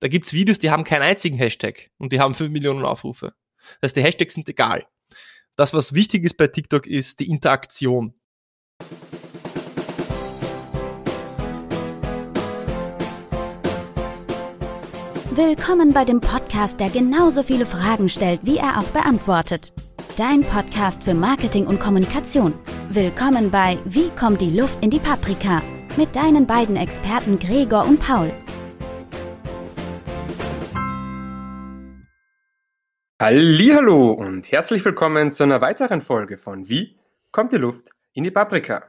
Da gibt's Videos, die haben keinen einzigen Hashtag und die haben 5 Millionen Aufrufe. Das heißt, die Hashtags sind egal. Das, was wichtig ist bei TikTok, ist die Interaktion. Willkommen bei dem Podcast, der genauso viele Fragen stellt, wie er auch beantwortet. Dein Podcast für Marketing und Kommunikation. Willkommen bei Wie kommt die Luft in die Paprika? Mit deinen beiden Experten Gregor und Paul. Hallo und herzlich willkommen zu einer weiteren Folge von Wie kommt die Luft in die Paprika?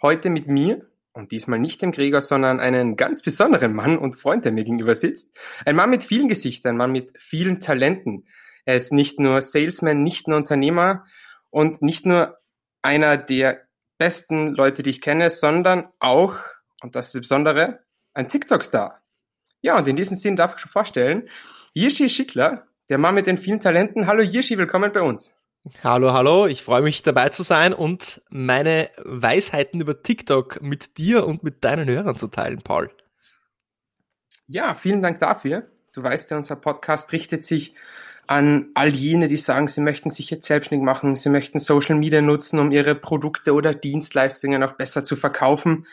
Heute mit mir und diesmal nicht dem Gregor, sondern einen ganz besonderen Mann und Freund, der mir gegenüber sitzt. Ein Mann mit vielen Gesichtern, ein Mann mit vielen Talenten. Er ist nicht nur Salesman, nicht nur Unternehmer und nicht nur einer der besten Leute, die ich kenne, sondern auch, und das ist das Besondere, ein TikTok-Star. Ja, und in diesem Sinn darf ich schon vorstellen, Yishi Schickler, der Mann mit den vielen Talenten. Hallo Yishi, willkommen bei uns. Hallo, hallo, ich freue mich dabei zu sein und meine Weisheiten über TikTok mit dir und mit deinen Hörern zu teilen, Paul. Ja, vielen Dank dafür. Du weißt ja, unser Podcast richtet sich an all jene, die sagen, sie möchten sich jetzt selbstständig machen, sie möchten Social Media nutzen, um ihre Produkte oder Dienstleistungen auch besser zu verkaufen.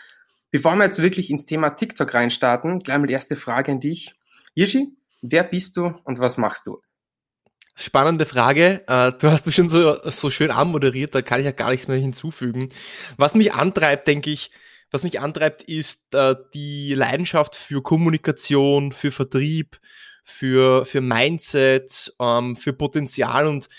Bevor wir jetzt wirklich ins Thema TikTok reinstarten, gleich mal die erste Frage an dich. Yishi, wer bist du und was machst du? Spannende Frage. Äh, du hast mich schon so, so schön anmoderiert, da kann ich ja gar nichts mehr hinzufügen. Was mich antreibt, denke ich, was mich antreibt, ist äh, die Leidenschaft für Kommunikation, für Vertrieb, für, für Mindset, ähm, für Potenzial und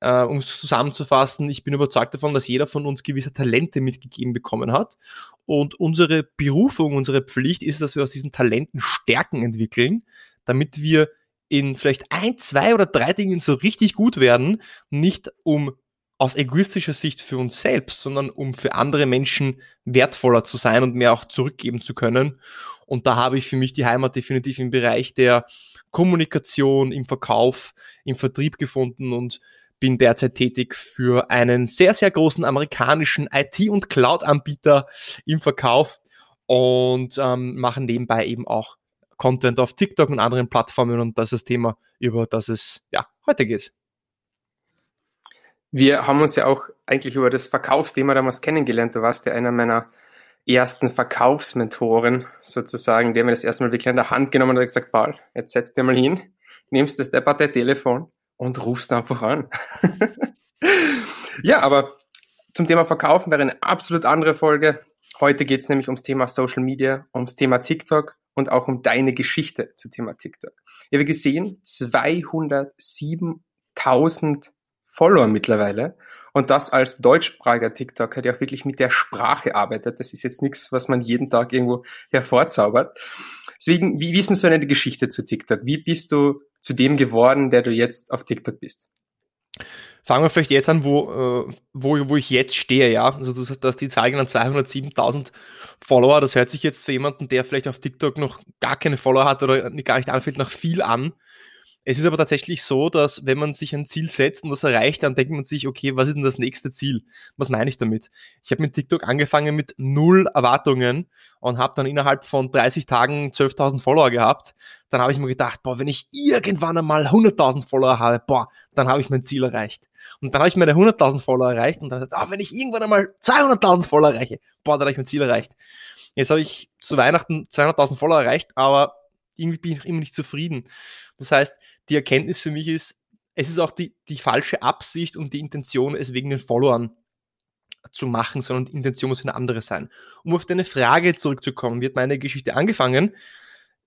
äh, um es zusammenzufassen, ich bin überzeugt davon, dass jeder von uns gewisse Talente mitgegeben bekommen hat. Und unsere Berufung, unsere Pflicht ist, dass wir aus diesen Talenten Stärken entwickeln, damit wir in vielleicht ein, zwei oder drei Dingen so richtig gut werden, nicht um aus egoistischer Sicht für uns selbst, sondern um für andere Menschen wertvoller zu sein und mehr auch zurückgeben zu können. Und da habe ich für mich die Heimat definitiv im Bereich der Kommunikation, im Verkauf, im Vertrieb gefunden und bin derzeit tätig für einen sehr, sehr großen amerikanischen IT- und Cloud-Anbieter im Verkauf und ähm, machen nebenbei eben auch Content auf TikTok und anderen Plattformen und das ist das Thema, über das es ja heute geht. Wir haben uns ja auch eigentlich über das Verkaufsthema damals kennengelernt. Du warst ja einer meiner ersten Verkaufsmentoren sozusagen, der mir das erste Mal wirklich an der Hand genommen hat und gesagt, Paul, jetzt setz dir mal hin, nimmst das depperte Telefon und rufst einfach an. ja, aber zum Thema Verkaufen wäre eine absolut andere Folge. Heute geht es nämlich ums Thema Social Media, ums Thema TikTok und auch um deine Geschichte zum Thema TikTok. Ich habe gesehen, 207.000 Follower mittlerweile. Und das als deutschsprachiger TikToker, der auch wirklich mit der Sprache arbeitet. Das ist jetzt nichts, was man jeden Tag irgendwo hervorzaubert. Deswegen, wie, wie ist denn so eine Geschichte zu TikTok? Wie bist du zu dem geworden, der du jetzt auf TikTok bist? Fangen wir vielleicht jetzt an, wo, äh, wo, wo ich jetzt stehe, ja. Also du hast die Zahl genannt, 207.000 Follower. Das hört sich jetzt für jemanden, der vielleicht auf TikTok noch gar keine Follower hat oder gar nicht anfällt, nach viel an. Es ist aber tatsächlich so, dass wenn man sich ein Ziel setzt und das erreicht, dann denkt man sich, okay, was ist denn das nächste Ziel? Was meine ich damit? Ich habe mit TikTok angefangen mit null Erwartungen und habe dann innerhalb von 30 Tagen 12.000 Follower gehabt. Dann habe ich mir gedacht, boah, wenn ich irgendwann einmal 100.000 Follower habe, boah, dann habe ich mein Ziel erreicht. Und dann habe ich meine 100.000 Follower erreicht und dann gesagt, ah, wenn ich irgendwann einmal 200.000 Follower erreiche, boah, dann habe ich mein Ziel erreicht. Jetzt habe ich zu Weihnachten 200.000 Follower erreicht, aber irgendwie bin ich immer nicht zufrieden. Das heißt, die Erkenntnis für mich ist, es ist auch die, die falsche Absicht und die Intention, es wegen den Followern zu machen, sondern die Intention muss eine andere sein. Um auf deine Frage zurückzukommen, wird meine Geschichte angefangen.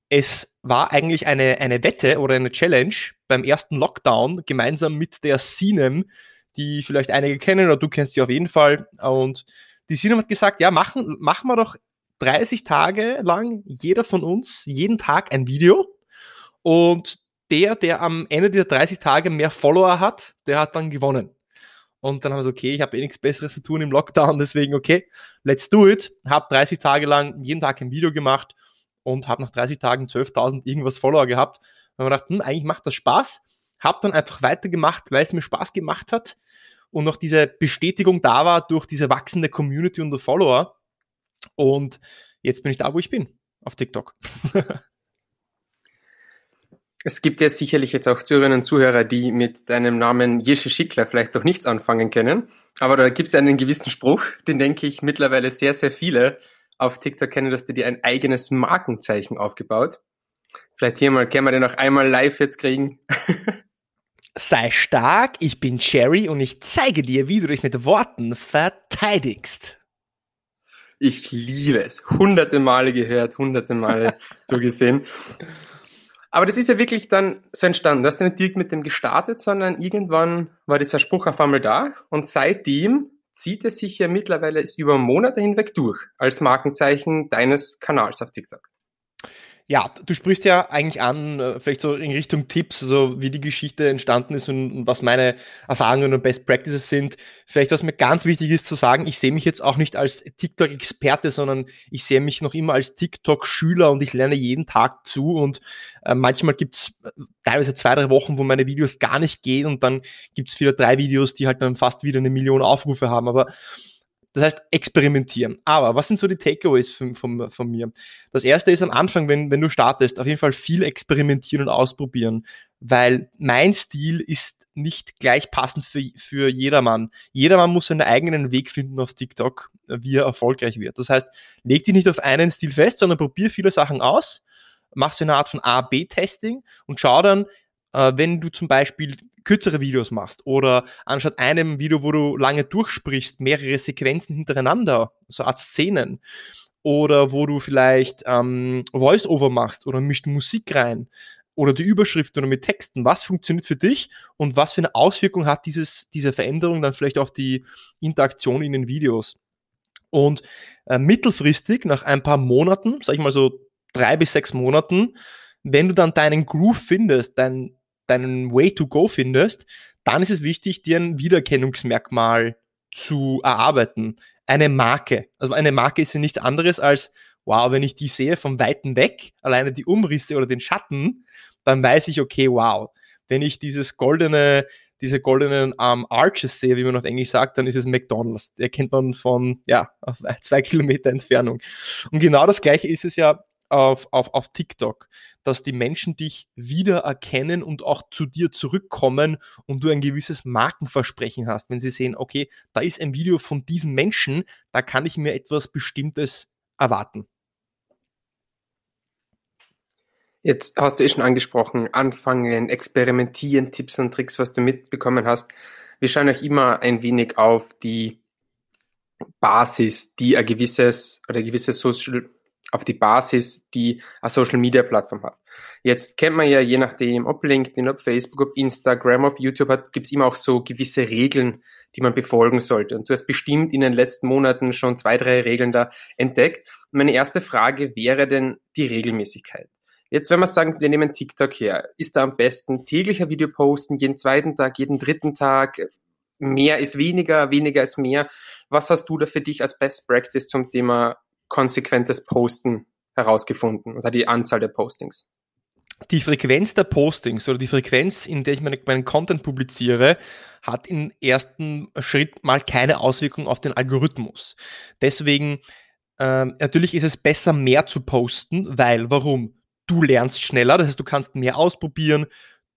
Es war eigentlich eine, eine Wette oder eine Challenge beim ersten Lockdown gemeinsam mit der Sinem, die vielleicht einige kennen oder du kennst sie auf jeden Fall. Und die Sinem hat gesagt, ja, machen, machen wir doch 30 Tage lang jeder von uns jeden Tag ein Video und der, der am Ende dieser 30 Tage mehr Follower hat, der hat dann gewonnen. Und dann haben wir so, okay, ich habe eh nichts Besseres zu tun im Lockdown, deswegen, okay, let's do it. Hab 30 Tage lang jeden Tag ein Video gemacht und habe nach 30 Tagen 12.000 irgendwas Follower gehabt. Und habe gedacht, hm, eigentlich macht das Spaß. Hab dann einfach weitergemacht, weil es mir Spaß gemacht hat und noch diese Bestätigung da war durch diese wachsende Community und Follower. Und jetzt bin ich da, wo ich bin, auf TikTok. Es gibt ja sicherlich jetzt auch Zuhörerinnen und Zuhörer, die mit deinem Namen Jesche Schickler vielleicht doch nichts anfangen können. Aber da gibt es einen gewissen Spruch, den denke ich mittlerweile sehr, sehr viele auf TikTok kennen, dass du dir ein eigenes Markenzeichen aufgebaut. Vielleicht hier mal, können wir den noch einmal live jetzt kriegen. Sei stark, ich bin Cherry und ich zeige dir, wie du dich mit Worten verteidigst. Ich liebe es. Hunderte Male gehört, hunderte Male so gesehen. Aber das ist ja wirklich dann so entstanden. Du hast ja nicht direkt mit dem gestartet, sondern irgendwann war dieser Spruch auf einmal da und seitdem zieht er sich ja mittlerweile über Monate hinweg durch als Markenzeichen deines Kanals auf TikTok. Ja, du sprichst ja eigentlich an, äh, vielleicht so in Richtung Tipps, also wie die Geschichte entstanden ist und, was meine Erfahrungen und Best Practices sind. Vielleicht, was mir ganz wichtig ist zu sagen, ich sehe mich jetzt auch nicht als TikTok-Experte, sondern ich sehe mich noch immer als TikTok-Schüler und ich lerne jeden Tag zu und äh, manchmal gibt's äh, teilweise zwei, drei Wochen, wo meine Videos gar nicht gehen und dann gibt's wieder drei Videos, die halt dann fast wieder eine Million Aufrufe haben. Aber das heißt, experimentieren. Aber was sind so die Takeaways von, von, von mir? Das erste ist am Anfang, wenn, wenn du startest, auf jeden Fall viel experimentieren und ausprobieren, weil mein Stil ist nicht gleich passend für, für jedermann. Jedermann muss seinen eigenen Weg finden auf TikTok, wie er erfolgreich wird. Das heißt, leg dich nicht auf einen Stil fest, sondern probier viele Sachen aus, mach so eine Art von A-B-Testing und schau dann, äh, wenn du zum Beispiel kürzere Videos machst oder anstatt einem Video, wo du lange durchsprichst, mehrere Sequenzen hintereinander, so Art Szenen oder wo du vielleicht ähm, Voice-Over machst oder mischt Musik rein oder die Überschrift oder mit Texten, was funktioniert für dich und was für eine Auswirkung hat dieses, diese Veränderung dann vielleicht auf die Interaktion in den Videos. Und äh, mittelfristig, nach ein paar Monaten, sag ich mal so drei bis sechs Monaten, wenn du dann deinen Groove findest, dein, deinen Way to go findest, dann ist es wichtig, dir ein Wiedererkennungsmerkmal zu erarbeiten. Eine Marke. Also eine Marke ist ja nichts anderes als, wow, wenn ich die sehe von Weitem weg, alleine die Umrisse oder den Schatten, dann weiß ich, okay, wow. Wenn ich dieses goldene, diese goldenen ähm, Arches sehe, wie man auf Englisch sagt, dann ist es McDonalds. Der kennt man von, ja, auf zwei Kilometer Entfernung. Und genau das gleiche ist es ja auf, auf, auf TikTok, dass die Menschen dich wiedererkennen und auch zu dir zurückkommen und du ein gewisses Markenversprechen hast. Wenn sie sehen, okay, da ist ein Video von diesem Menschen, da kann ich mir etwas Bestimmtes erwarten. Jetzt hast du eh schon angesprochen, anfangen, experimentieren, Tipps und Tricks, was du mitbekommen hast. Wir schauen euch immer ein wenig auf die Basis, die ein gewisses oder ein gewisses Social auf die Basis, die eine Social Media Plattform hat. Jetzt kennt man ja je nachdem, ob LinkedIn, ob Facebook, ob Instagram, ob YouTube hat, gibt es immer auch so gewisse Regeln, die man befolgen sollte. Und du hast bestimmt in den letzten Monaten schon zwei, drei Regeln da entdeckt. Meine erste Frage wäre denn die Regelmäßigkeit. Jetzt, wenn wir sagen, wir nehmen TikTok her, ist da am besten täglicher Video posten, jeden zweiten Tag, jeden dritten Tag, mehr ist weniger, weniger ist mehr. Was hast du da für dich als Best Practice zum Thema konsequentes Posten herausgefunden oder die Anzahl der Postings? Die Frequenz der Postings oder die Frequenz, in der ich meine, meinen Content publiziere, hat im ersten Schritt mal keine Auswirkung auf den Algorithmus. Deswegen, äh, natürlich ist es besser, mehr zu posten, weil, warum? Du lernst schneller, das heißt, du kannst mehr ausprobieren,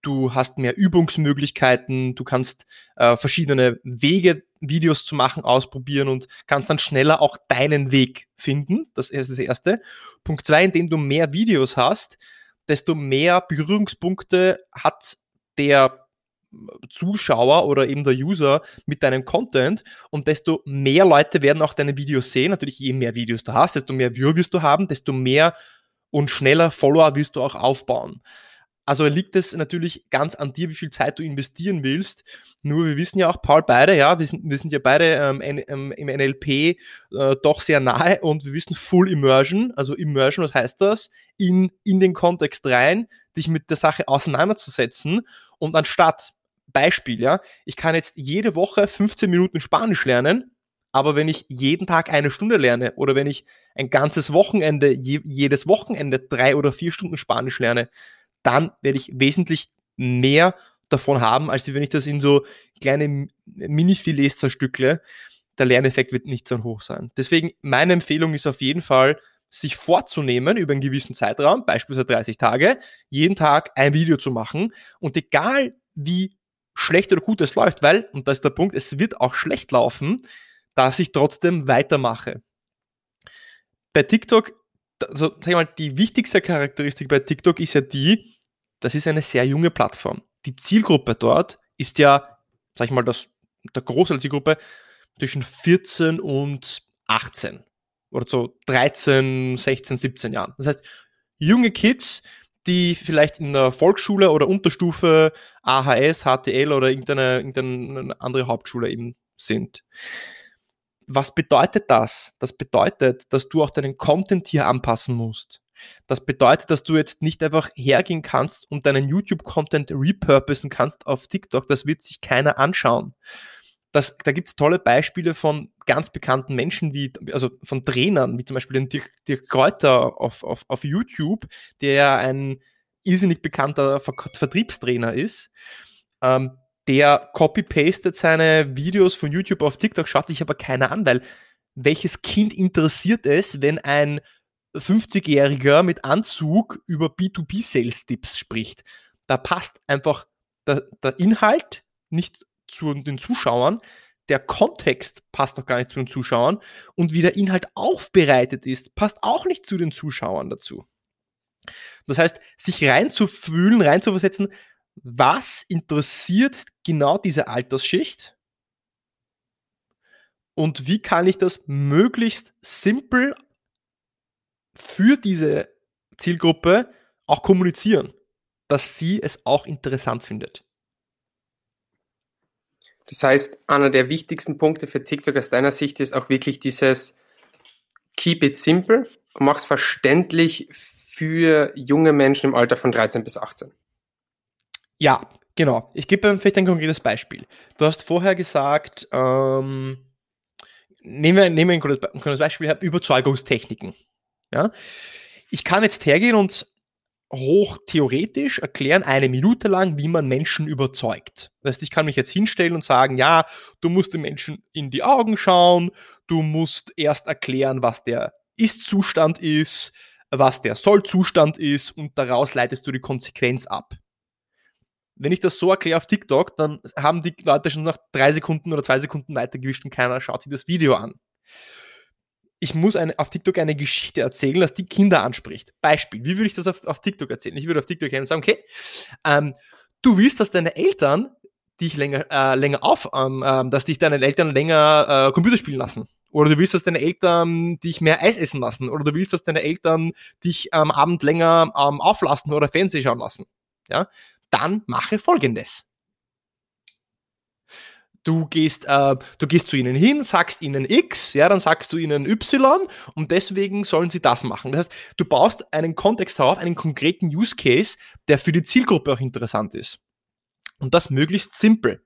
du hast mehr Übungsmöglichkeiten, du kannst äh, verschiedene Wege, Videos zu machen, ausprobieren und kannst dann schneller auch deinen Weg finden. Das ist das Erste. Punkt zwei, indem du mehr Videos hast, desto mehr Berührungspunkte hat der Zuschauer oder eben der User mit deinem Content und desto mehr Leute werden auch deine Videos sehen. Natürlich, je mehr Videos du hast, desto mehr Viewer wirst du haben, desto mehr und schneller Follower wirst du auch aufbauen. Also liegt es natürlich ganz an dir, wie viel Zeit du investieren willst. Nur wir wissen ja auch, Paul, beide, ja, wir sind, wir sind ja beide ähm, ähm im NLP äh, doch sehr nahe und wir wissen Full Immersion. Also Immersion, was heißt das? In, in den Kontext rein, dich mit der Sache auseinanderzusetzen und anstatt Beispiel, ja, ich kann jetzt jede Woche 15 Minuten Spanisch lernen, aber wenn ich jeden Tag eine Stunde lerne oder wenn ich ein ganzes Wochenende, je, jedes Wochenende drei oder vier Stunden Spanisch lerne, dann werde ich wesentlich mehr davon haben, als wenn ich das in so kleine Mini-Filets zerstückle. Der Lerneffekt wird nicht so hoch sein. Deswegen, meine Empfehlung ist auf jeden Fall, sich vorzunehmen, über einen gewissen Zeitraum, beispielsweise 30 Tage, jeden Tag ein Video zu machen und egal wie schlecht oder gut es läuft, weil, und das ist der Punkt, es wird auch schlecht laufen, dass ich trotzdem weitermache. Bei TikTok, also sag ich mal, die wichtigste Charakteristik bei TikTok ist ja die, das ist eine sehr junge Plattform. Die Zielgruppe dort ist ja, sag ich mal, das, der Großteil der Zielgruppe zwischen 14 und 18 oder so 13, 16, 17 Jahren. Das heißt, junge Kids, die vielleicht in der Volksschule oder Unterstufe AHS, HTL oder irgendeine, irgendeine andere Hauptschule eben sind. Was bedeutet das? Das bedeutet, dass du auch deinen Content hier anpassen musst. Das bedeutet, dass du jetzt nicht einfach hergehen kannst und deinen YouTube-Content repurposen kannst auf TikTok. Das wird sich keiner anschauen. Das, da gibt es tolle Beispiele von ganz bekannten Menschen, wie, also von Trainern, wie zum Beispiel den Dirk, Dirk Kräuter auf, auf, auf YouTube, der ein irrsinnig bekannter Ver Vertriebstrainer ist. Ähm, der copy-pastet seine Videos von YouTube auf TikTok, schaut sich aber keiner an, weil welches Kind interessiert es, wenn ein 50-Jähriger mit Anzug über B2B-Sales-Tipps spricht? Da passt einfach der, der Inhalt nicht zu den Zuschauern, der Kontext passt auch gar nicht zu den Zuschauern und wie der Inhalt aufbereitet ist, passt auch nicht zu den Zuschauern dazu. Das heißt, sich reinzufühlen, reinzuversetzen, was interessiert genau diese Altersschicht und wie kann ich das möglichst simpel für diese Zielgruppe auch kommunizieren, dass sie es auch interessant findet. Das heißt, einer der wichtigsten Punkte für TikTok aus deiner Sicht ist auch wirklich dieses Keep it simple und mach es verständlich für junge Menschen im Alter von 13 bis 18. Ja, genau. Ich gebe vielleicht ein konkretes Beispiel. Du hast vorher gesagt, ähm, nehmen wir, nehmen wir ein konkretes Beispiel, ich habe Überzeugungstechniken. Ja? Ich kann jetzt hergehen und hoch theoretisch erklären, eine Minute lang, wie man Menschen überzeugt. Das heißt, ich kann mich jetzt hinstellen und sagen, ja, du musst den Menschen in die Augen schauen, du musst erst erklären, was der Ist-Zustand ist, was der Soll-Zustand ist und daraus leitest du die Konsequenz ab. Wenn ich das so erkläre auf TikTok, dann haben die Leute schon nach drei Sekunden oder zwei Sekunden weitergewischt und keiner schaut sich das Video an ich muss eine, auf TikTok eine Geschichte erzählen, dass die Kinder anspricht. Beispiel, wie würde ich das auf, auf TikTok erzählen? Ich würde auf TikTok gehen und sagen, okay, ähm, du willst, dass deine Eltern dich länger, äh, länger auf, ähm, äh, dass dich deine Eltern länger äh, Computer spielen lassen. Oder du willst, dass deine Eltern dich mehr Eis essen lassen. Oder du willst, dass deine Eltern dich am Abend länger ähm, auflassen oder Fernsehen schauen lassen. Ja? Dann mache folgendes. Du gehst, äh, du gehst zu ihnen hin, sagst ihnen X, ja, dann sagst du ihnen Y und deswegen sollen sie das machen. Das heißt, du baust einen Kontext auf, einen konkreten Use Case, der für die Zielgruppe auch interessant ist. Und das möglichst simpel.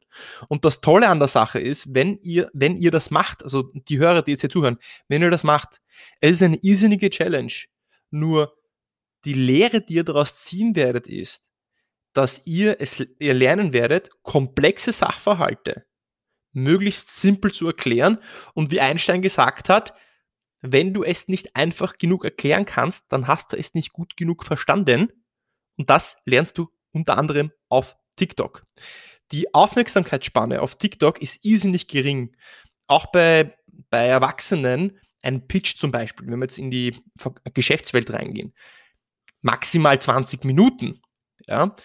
Und das Tolle an der Sache ist, wenn ihr, wenn ihr das macht, also die Hörer, die jetzt hier zuhören, wenn ihr das macht, es ist eine irrsinnige Challenge. Nur die Lehre, die ihr daraus ziehen werdet, ist, dass ihr es ihr lernen werdet, komplexe Sachverhalte möglichst simpel zu erklären. Und wie Einstein gesagt hat, wenn du es nicht einfach genug erklären kannst, dann hast du es nicht gut genug verstanden. Und das lernst du unter anderem auf TikTok. Die Aufmerksamkeitsspanne auf TikTok ist irrsinnig gering. Auch bei, bei Erwachsenen, ein Pitch zum Beispiel, wenn wir jetzt in die Geschäftswelt reingehen, maximal 20 Minuten. Ja.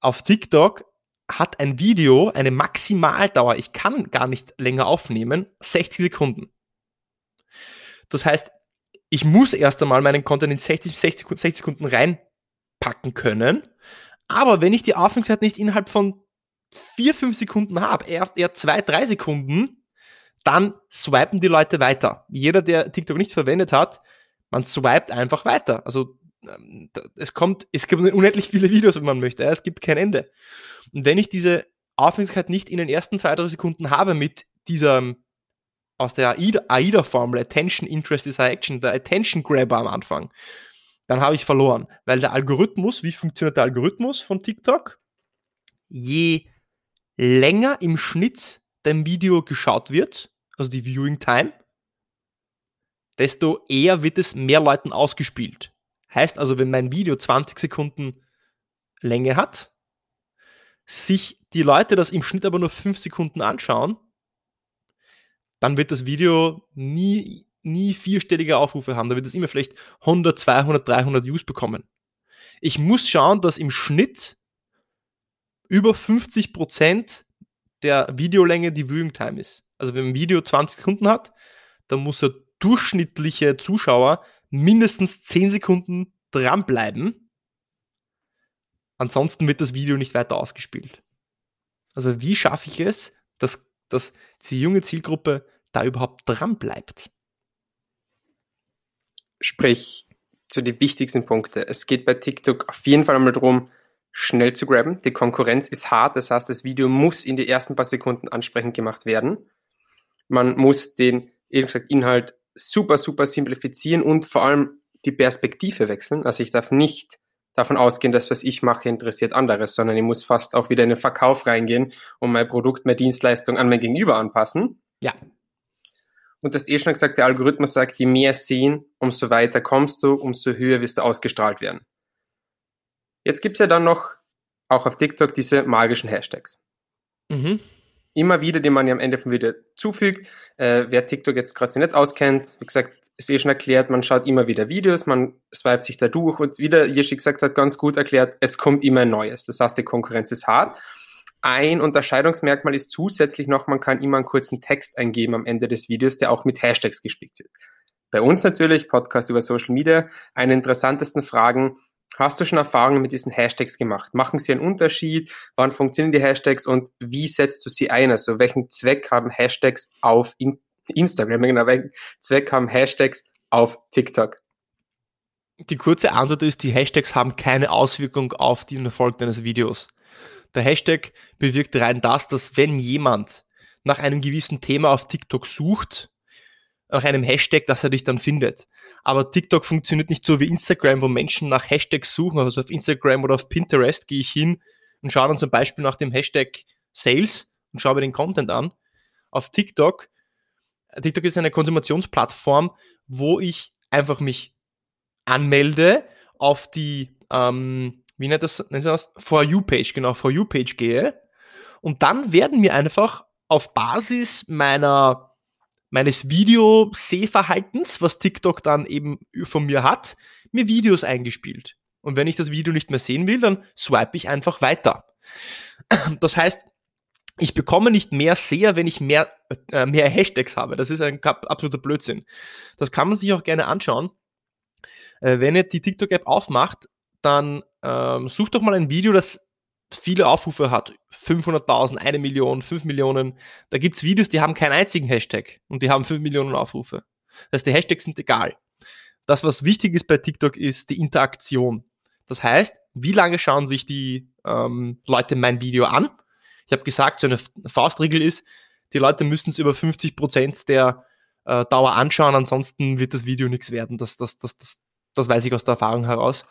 Auf TikTok hat ein Video eine Maximaldauer, ich kann gar nicht länger aufnehmen, 60 Sekunden. Das heißt, ich muss erst einmal meinen Content in 60, 60, 60 Sekunden reinpacken können. Aber wenn ich die Aufmerksamkeit nicht innerhalb von 4, 5 Sekunden habe, eher, eher 2, 3 Sekunden, dann swipen die Leute weiter. Jeder, der TikTok nicht verwendet hat, man swipet einfach weiter. Also es kommt, es gibt unendlich viele Videos, wenn man möchte. Es gibt kein Ende. Und wenn ich diese Aufmerksamkeit nicht in den ersten zwei, drei Sekunden habe mit dieser aus der AIDA-Formel, Attention, Interest, Desire, Action, der Attention Grabber am Anfang, dann habe ich verloren. Weil der Algorithmus, wie funktioniert der Algorithmus von TikTok? Je länger im Schnitt dein Video geschaut wird, also die Viewing Time, desto eher wird es mehr Leuten ausgespielt. Heißt also, wenn mein Video 20 Sekunden Länge hat, sich die Leute das im Schnitt aber nur 5 Sekunden anschauen, dann wird das Video nie, nie vierstellige Aufrufe haben. Da wird es immer vielleicht 100, 200, 300 Views bekommen. Ich muss schauen, dass im Schnitt über 50 Prozent der Videolänge die Viewing Time ist. Also wenn ein Video 20 Sekunden hat, dann muss der durchschnittliche Zuschauer mindestens 10 Sekunden dranbleiben. Ansonsten wird das Video nicht weiter ausgespielt. Also wie schaffe ich es, dass, dass die junge Zielgruppe da überhaupt dranbleibt? Sprich, zu den wichtigsten Punkten. Es geht bei TikTok auf jeden Fall einmal darum, schnell zu grabben. Die Konkurrenz ist hart, das heißt, das Video muss in die ersten paar Sekunden ansprechend gemacht werden. Man muss den, eben gesagt, Inhalt super, super simplifizieren und vor allem die Perspektive wechseln. Also ich darf nicht davon ausgehen, dass was ich mache interessiert anderes, sondern ich muss fast auch wieder in den Verkauf reingehen und mein Produkt, meine Dienstleistung an mein Gegenüber anpassen. Ja. Und das eh schon gesagt, der Algorithmus sagt, je mehr sehen, umso weiter kommst du, umso höher wirst du ausgestrahlt werden. Jetzt gibt's ja dann noch auch auf TikTok diese magischen Hashtags. Mhm. Immer wieder, die man ja am Ende vom Video zufügt. Äh, wer TikTok jetzt gerade so nicht auskennt, wie gesagt, ist eh schon erklärt, man schaut immer wieder Videos, man swipet sich da durch und wieder, Yeshi gesagt hat, ganz gut erklärt, es kommt immer ein Neues. Das heißt, die Konkurrenz ist hart. Ein Unterscheidungsmerkmal ist zusätzlich noch, man kann immer einen kurzen Text eingeben am Ende des Videos, der auch mit Hashtags gespickt wird. Bei uns natürlich, Podcast über Social Media, eine interessantesten Fragen, Hast du schon Erfahrungen mit diesen Hashtags gemacht? Machen sie einen Unterschied? Wann funktionieren die Hashtags und wie setzt du sie ein? Also welchen Zweck haben Hashtags auf Instagram? Genau, welchen Zweck haben Hashtags auf TikTok? Die kurze Antwort ist, die Hashtags haben keine Auswirkung auf den Erfolg deines Videos. Der Hashtag bewirkt rein das, dass wenn jemand nach einem gewissen Thema auf TikTok sucht, nach einem Hashtag, dass er dich dann findet. Aber TikTok funktioniert nicht so wie Instagram, wo Menschen nach Hashtags suchen. Also auf Instagram oder auf Pinterest gehe ich hin und schaue dann zum Beispiel nach dem Hashtag Sales und schaue mir den Content an. Auf TikTok, TikTok ist eine Konsumationsplattform, wo ich einfach mich anmelde, auf die, ähm, wie nennt das, nennt das? For You-Page, genau, For You-Page gehe. Und dann werden mir einfach auf Basis meiner meines Videosehverhaltens, was TikTok dann eben von mir hat, mir Videos eingespielt. Und wenn ich das Video nicht mehr sehen will, dann swipe ich einfach weiter. Das heißt, ich bekomme nicht mehr Seher, wenn ich mehr, äh, mehr Hashtags habe. Das ist ein absoluter Blödsinn. Das kann man sich auch gerne anschauen. Äh, wenn ihr die TikTok-App aufmacht, dann ähm, sucht doch mal ein Video, das viele Aufrufe hat, 500.000, eine Million, 5 Millionen, da gibt's Videos, die haben keinen einzigen Hashtag und die haben 5 Millionen Aufrufe. Das heißt, die Hashtags sind egal. Das, was wichtig ist bei TikTok, ist die Interaktion. Das heißt, wie lange schauen sich die ähm, Leute mein Video an? Ich habe gesagt, so eine Faustregel ist, die Leute müssen es über 50 Prozent der äh, Dauer anschauen, ansonsten wird das Video nichts werden. Das, das, das, das, das weiß ich aus der Erfahrung heraus.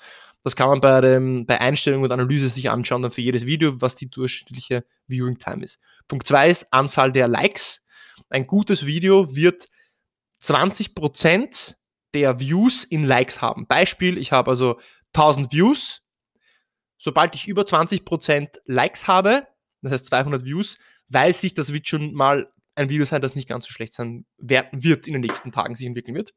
Das kann man bei, dem, bei Einstellung und Analyse sich anschauen, dann für jedes Video, was die durchschnittliche Viewing Time ist. Punkt zwei ist Anzahl der Likes. Ein gutes Video wird 20% der Views in Likes haben. Beispiel, ich habe also 1000 Views. Sobald ich über 20% Likes habe, das heißt 200 Views, weiß ich, das wird schon mal ein Video sein, das nicht ganz so schlecht sein wird in den nächsten Tagen sich entwickeln wird.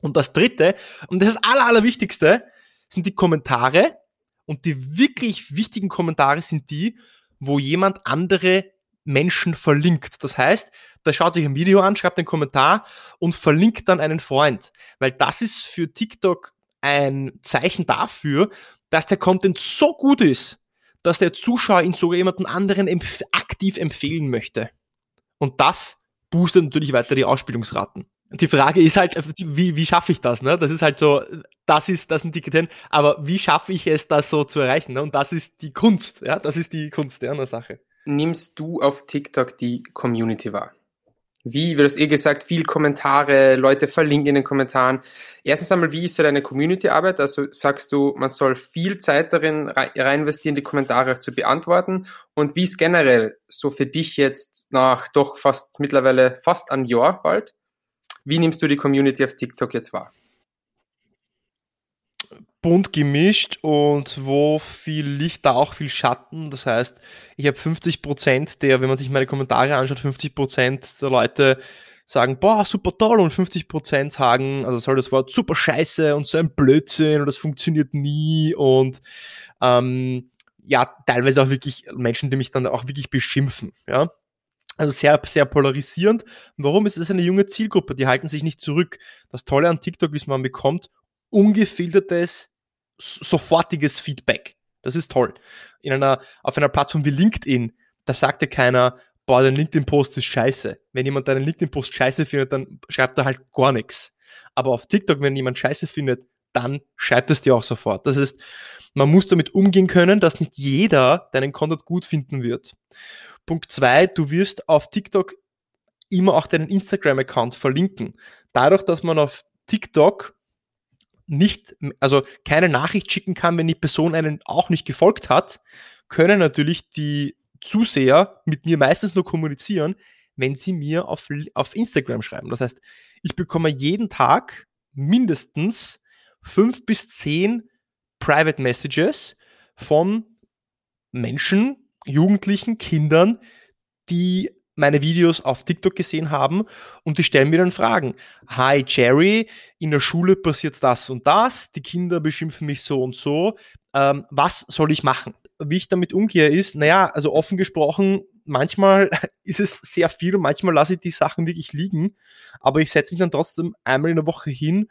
Und das dritte, und das ist das aller, allerwichtigste, sind die Kommentare. Und die wirklich wichtigen Kommentare sind die, wo jemand andere Menschen verlinkt. Das heißt, da schaut sich ein Video an, schreibt einen Kommentar und verlinkt dann einen Freund. Weil das ist für TikTok ein Zeichen dafür, dass der Content so gut ist, dass der Zuschauer ihn sogar jemanden anderen empf aktiv empfehlen möchte. Und das boostet natürlich weiter die Ausspielungsraten. Die Frage ist halt, wie, wie schaffe ich das? Ne? Das ist halt so, das ist, das sind die Kriterien, aber wie schaffe ich es, das so zu erreichen? Ne? Und das ist die Kunst, ja, das ist die Kunst der Sache. Nimmst du auf TikTok die Community wahr? Wie, wie du hast eh gesagt, viel Kommentare, Leute verlinken in den Kommentaren. Erstens einmal, wie ist so deine Community-Arbeit? Also sagst du, man soll viel Zeit darin rein investieren, die Kommentare zu beantworten. Und wie ist generell so für dich jetzt nach doch fast mittlerweile fast ein Jahr bald? Wie nimmst du die Community auf TikTok jetzt wahr? bunt gemischt und wo viel Licht, da auch viel Schatten. Das heißt, ich habe 50 Prozent der, wenn man sich meine Kommentare anschaut, 50 Prozent der Leute sagen, boah, super toll und 50 Prozent sagen, also soll das Wort super scheiße und so ein Blödsinn und das funktioniert nie und ähm, ja, teilweise auch wirklich Menschen, die mich dann auch wirklich beschimpfen, ja. Also sehr, sehr polarisierend. Warum ist es eine junge Zielgruppe? Die halten sich nicht zurück. Das Tolle an TikTok ist, man bekommt ungefiltertes, sofortiges Feedback. Das ist toll. In einer, auf einer Plattform wie LinkedIn, da sagt dir keiner, boah, dein LinkedIn-Post ist scheiße. Wenn jemand deinen LinkedIn-Post scheiße findet, dann schreibt er halt gar nichts. Aber auf TikTok, wenn jemand scheiße findet, dann schreibt es dir auch sofort. Das heißt, man muss damit umgehen können, dass nicht jeder deinen Content gut finden wird. Punkt zwei, du wirst auf TikTok immer auch deinen Instagram-Account verlinken. Dadurch, dass man auf TikTok nicht, also keine Nachricht schicken kann, wenn die Person einen auch nicht gefolgt hat, können natürlich die Zuseher mit mir meistens nur kommunizieren, wenn sie mir auf, auf Instagram schreiben. Das heißt, ich bekomme jeden Tag mindestens fünf bis zehn Private Messages von Menschen, Jugendlichen, Kindern, die meine Videos auf TikTok gesehen haben und die stellen mir dann Fragen. Hi Jerry, in der Schule passiert das und das, die Kinder beschimpfen mich so und so. Ähm, was soll ich machen? Wie ich damit umgehe ist, naja, also offen gesprochen, manchmal ist es sehr viel und manchmal lasse ich die Sachen wirklich liegen, aber ich setze mich dann trotzdem einmal in der Woche hin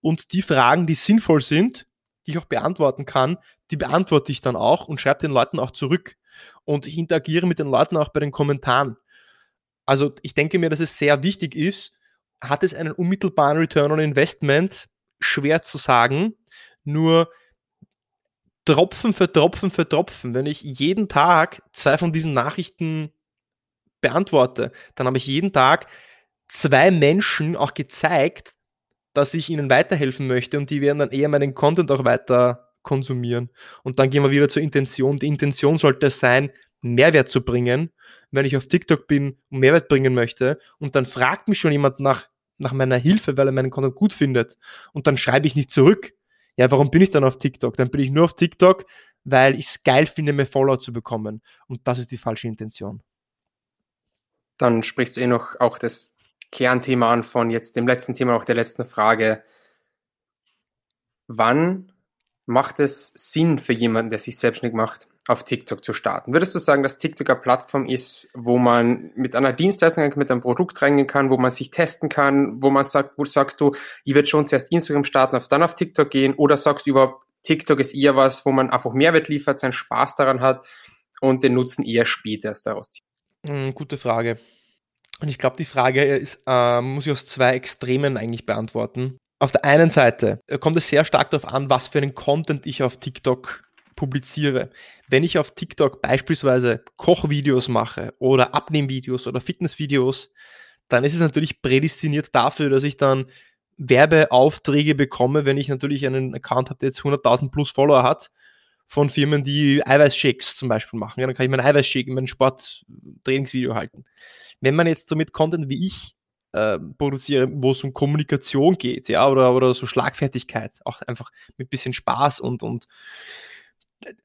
und die Fragen, die sinnvoll sind, die ich auch beantworten kann, die beantworte ich dann auch und schreibe den Leuten auch zurück und ich interagiere mit den Leuten auch bei den Kommentaren. Also ich denke mir, dass es sehr wichtig ist, hat es einen unmittelbaren Return on Investment? Schwer zu sagen. Nur Tropfen für Tropfen für Tropfen. Wenn ich jeden Tag zwei von diesen Nachrichten beantworte, dann habe ich jeden Tag zwei Menschen auch gezeigt, dass ich ihnen weiterhelfen möchte und die werden dann eher meinen Content auch weiter konsumieren. Und dann gehen wir wieder zur Intention. Die Intention sollte sein, Mehrwert zu bringen, wenn ich auf TikTok bin und Mehrwert bringen möchte und dann fragt mich schon jemand nach, nach meiner Hilfe, weil er meinen Content gut findet und dann schreibe ich nicht zurück. Ja, warum bin ich dann auf TikTok? Dann bin ich nur auf TikTok, weil ich es geil finde, mehr Follower zu bekommen. Und das ist die falsche Intention. Dann sprichst du eh noch auch das Kernthema an von jetzt dem letzten Thema, auch der letzten Frage. Wann macht es Sinn für jemanden, der sich selbstständig macht? auf TikTok zu starten. Würdest du sagen, dass TikTok eine Plattform ist, wo man mit einer Dienstleistung, mit einem Produkt reingehen kann, wo man sich testen kann, wo man sagt, wo sagst du, ich werde schon zuerst Instagram starten, auf dann auf TikTok gehen, oder sagst du überhaupt, TikTok ist eher was, wo man einfach Mehrwert liefert, seinen Spaß daran hat und den Nutzen eher später erst daraus zieht? Hm, gute Frage. Und ich glaube, die Frage ist, äh, muss ich aus zwei Extremen eigentlich beantworten. Auf der einen Seite äh, kommt es sehr stark darauf an, was für einen Content ich auf TikTok publiziere. Wenn ich auf TikTok beispielsweise Kochvideos mache oder Abnehmvideos oder Fitnessvideos, dann ist es natürlich prädestiniert dafür, dass ich dann Werbeaufträge bekomme, wenn ich natürlich einen Account habe, der jetzt 100.000 plus Follower hat, von Firmen, die Eiweißshakes zum Beispiel machen. Ja, dann kann ich meinen Eiweißshake in meinem Sporttrainingsvideo halten. Wenn man jetzt so mit Content wie ich äh, produziere, wo es um Kommunikation geht, ja, oder, oder so Schlagfertigkeit, auch einfach mit bisschen Spaß und, und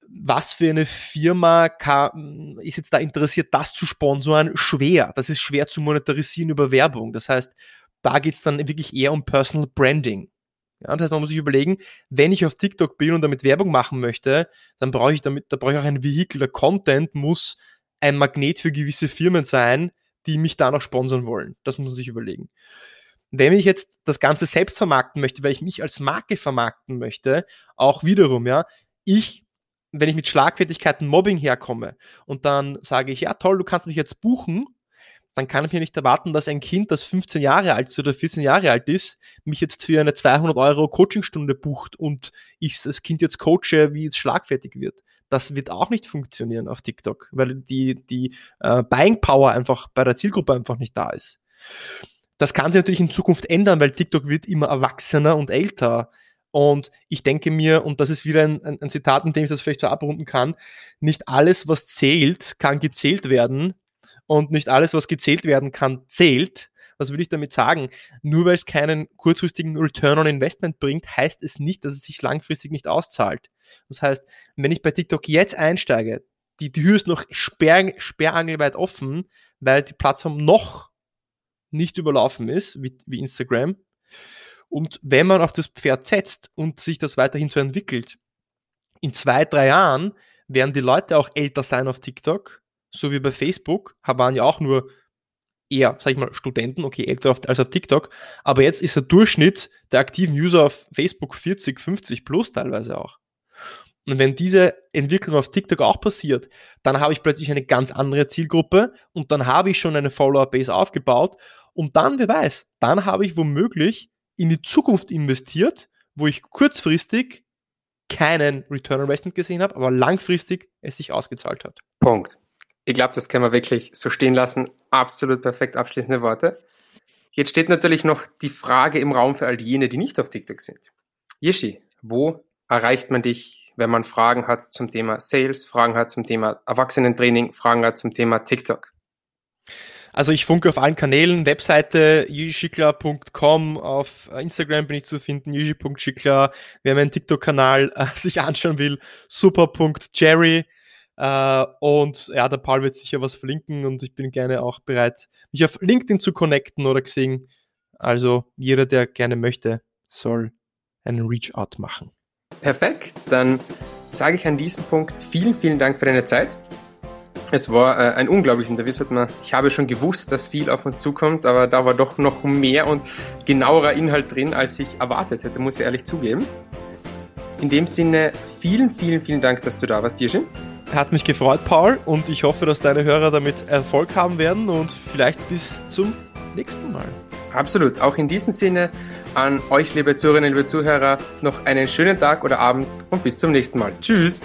was für eine Firma kann, ist jetzt da interessiert, das zu sponsoren? Schwer. Das ist schwer zu monetarisieren über Werbung. Das heißt, da geht es dann wirklich eher um Personal Branding. Ja, das heißt, man muss sich überlegen, wenn ich auf TikTok bin und damit Werbung machen möchte, dann brauche ich damit, da brauche ich auch ein Vehikel. Der Content muss ein Magnet für gewisse Firmen sein, die mich da noch sponsern wollen. Das muss man sich überlegen. Wenn ich jetzt das Ganze selbst vermarkten möchte, weil ich mich als Marke vermarkten möchte, auch wiederum, ja, ich wenn ich mit Schlagfertigkeiten Mobbing herkomme und dann sage ich, ja toll, du kannst mich jetzt buchen, dann kann ich mir nicht erwarten, dass ein Kind, das 15 Jahre alt ist oder 14 Jahre alt ist, mich jetzt für eine 200 Euro Coachingstunde bucht und ich das Kind jetzt coache, wie es schlagfertig wird. Das wird auch nicht funktionieren auf TikTok, weil die, die äh, Buying Power einfach bei der Zielgruppe einfach nicht da ist. Das kann sich natürlich in Zukunft ändern, weil TikTok wird immer erwachsener und älter. Und ich denke mir, und das ist wieder ein, ein, ein Zitat, in dem ich das vielleicht so abrunden kann, nicht alles, was zählt, kann gezählt werden. Und nicht alles, was gezählt werden kann, zählt. Was will ich damit sagen? Nur weil es keinen kurzfristigen Return on Investment bringt, heißt es nicht, dass es sich langfristig nicht auszahlt. Das heißt, wenn ich bei TikTok jetzt einsteige, die Tür ist noch sperr, sperrangelweit offen, weil die Plattform noch nicht überlaufen ist, wie, wie Instagram. Und wenn man auf das Pferd setzt und sich das weiterhin so entwickelt, in zwei, drei Jahren werden die Leute auch älter sein auf TikTok, so wie bei Facebook, waren ja auch nur eher, sag ich mal, Studenten, okay, älter als auf TikTok, aber jetzt ist der Durchschnitt der aktiven User auf Facebook 40, 50 plus teilweise auch. Und wenn diese Entwicklung auf TikTok auch passiert, dann habe ich plötzlich eine ganz andere Zielgruppe und dann habe ich schon eine Follower-Base aufgebaut und dann, wer weiß, dann habe ich womöglich in die Zukunft investiert, wo ich kurzfristig keinen Return on Investment gesehen habe, aber langfristig es sich ausgezahlt hat. Punkt. Ich glaube, das können wir wirklich so stehen lassen. Absolut perfekt abschließende Worte. Jetzt steht natürlich noch die Frage im Raum für all jene, die nicht auf TikTok sind. Yishi, wo erreicht man dich, wenn man Fragen hat zum Thema Sales, Fragen hat zum Thema Erwachsenentraining, Fragen hat zum Thema TikTok? Also ich funke auf allen Kanälen, Webseite yishikla.com, auf Instagram bin ich zu finden, yishi.schikla. Wer meinen TikTok-Kanal äh, sich anschauen will, super.jerry. Äh, und ja, der Paul wird sicher was verlinken und ich bin gerne auch bereit, mich auf LinkedIn zu connecten oder Xing. Also jeder, der gerne möchte, soll einen Reach-out machen. Perfekt, dann sage ich an diesem Punkt vielen, vielen Dank für deine Zeit. Es war äh, ein unglaubliches Interview. Man, ich habe schon gewusst, dass viel auf uns zukommt, aber da war doch noch mehr und genauerer Inhalt drin, als ich erwartet hätte, muss ich ehrlich zugeben. In dem Sinne, vielen, vielen, vielen Dank, dass du da warst, Dirschin. Hat mich gefreut, Paul, und ich hoffe, dass deine Hörer damit Erfolg haben werden und vielleicht bis zum nächsten Mal. Absolut. Auch in diesem Sinne an euch, liebe Zuhörerinnen, liebe Zuhörer, noch einen schönen Tag oder Abend und bis zum nächsten Mal. Tschüss.